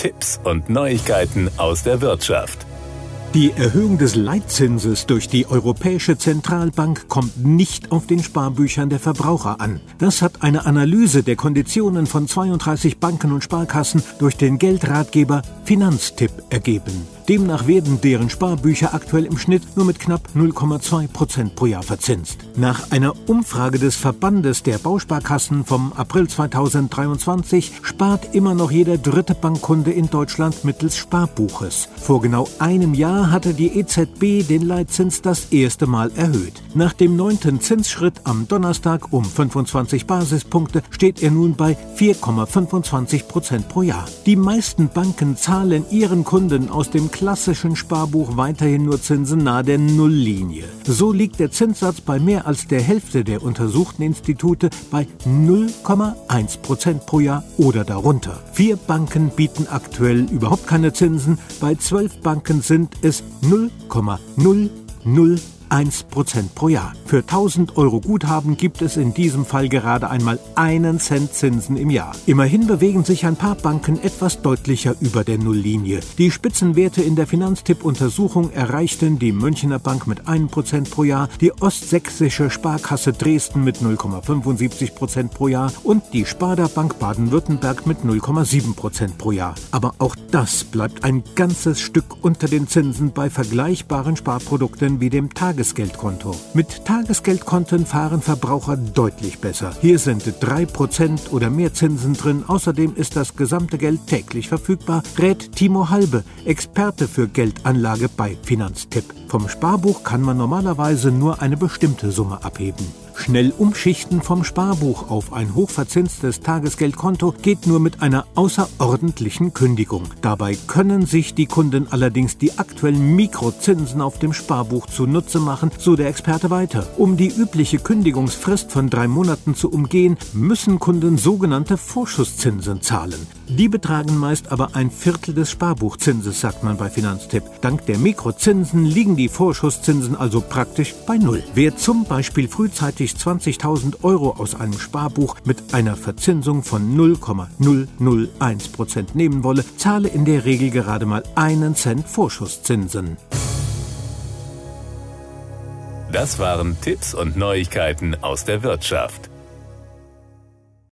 Tipps und Neuigkeiten aus der Wirtschaft. Die Erhöhung des Leitzinses durch die Europäische Zentralbank kommt nicht auf den Sparbüchern der Verbraucher an. Das hat eine Analyse der Konditionen von 32 Banken und Sparkassen durch den Geldratgeber Finanztipp ergeben. Demnach werden deren Sparbücher aktuell im Schnitt nur mit knapp 0,2 Prozent pro Jahr verzinst. Nach einer Umfrage des Verbandes der Bausparkassen vom April 2023 spart immer noch jeder dritte Bankkunde in Deutschland mittels Sparbuches. Vor genau einem Jahr hatte die EZB den Leitzins das erste Mal erhöht. Nach dem neunten Zinsschritt am Donnerstag um 25 Basispunkte steht er nun bei 4,25 Prozent pro Jahr. Die meisten Banken zahlen ihren Kunden aus dem klassischen Sparbuch weiterhin nur Zinsen nahe der Nulllinie. So liegt der Zinssatz bei mehr als der Hälfte der untersuchten Institute bei 0,1 Prozent pro Jahr oder darunter. Vier Banken bieten aktuell überhaupt keine Zinsen, bei zwölf Banken sind es 0,00 1% pro Jahr. Für 1000 Euro Guthaben gibt es in diesem Fall gerade einmal einen Cent Zinsen im Jahr. Immerhin bewegen sich ein paar Banken etwas deutlicher über der Nulllinie. Die Spitzenwerte in der Finanztipp-Untersuchung erreichten die Münchner Bank mit 1% pro Jahr, die Ostsächsische Sparkasse Dresden mit 0,75% pro Jahr und die Sparda Bank Baden-Württemberg mit 0,7% pro Jahr. Aber auch das bleibt ein ganzes Stück unter den Zinsen bei vergleichbaren Sparprodukten wie dem Tages Tagesgeldkonto. Mit Tagesgeldkonten fahren Verbraucher deutlich besser. Hier sind 3% oder mehr Zinsen drin. Außerdem ist das gesamte Geld täglich verfügbar, rät Timo Halbe, Experte für Geldanlage bei Finanztipp. Vom Sparbuch kann man normalerweise nur eine bestimmte Summe abheben. Schnell umschichten vom Sparbuch auf ein hochverzinstes Tagesgeldkonto geht nur mit einer außerordentlichen Kündigung. Dabei können sich die Kunden allerdings die aktuellen Mikrozinsen auf dem Sparbuch zunutze machen, so der Experte weiter. Um die übliche Kündigungsfrist von drei Monaten zu umgehen, müssen Kunden sogenannte Vorschusszinsen zahlen. Die betragen meist aber ein Viertel des Sparbuchzinses, sagt man bei Finanztipp. Dank der Mikrozinsen liegen die Vorschusszinsen also praktisch bei Null. Wer zum Beispiel frühzeitig monatlich 20.000 Euro aus einem Sparbuch mit einer Verzinsung von 0,001 Prozent nehmen wolle, zahle in der Regel gerade mal einen Cent Vorschusszinsen. Das waren Tipps und Neuigkeiten aus der Wirtschaft.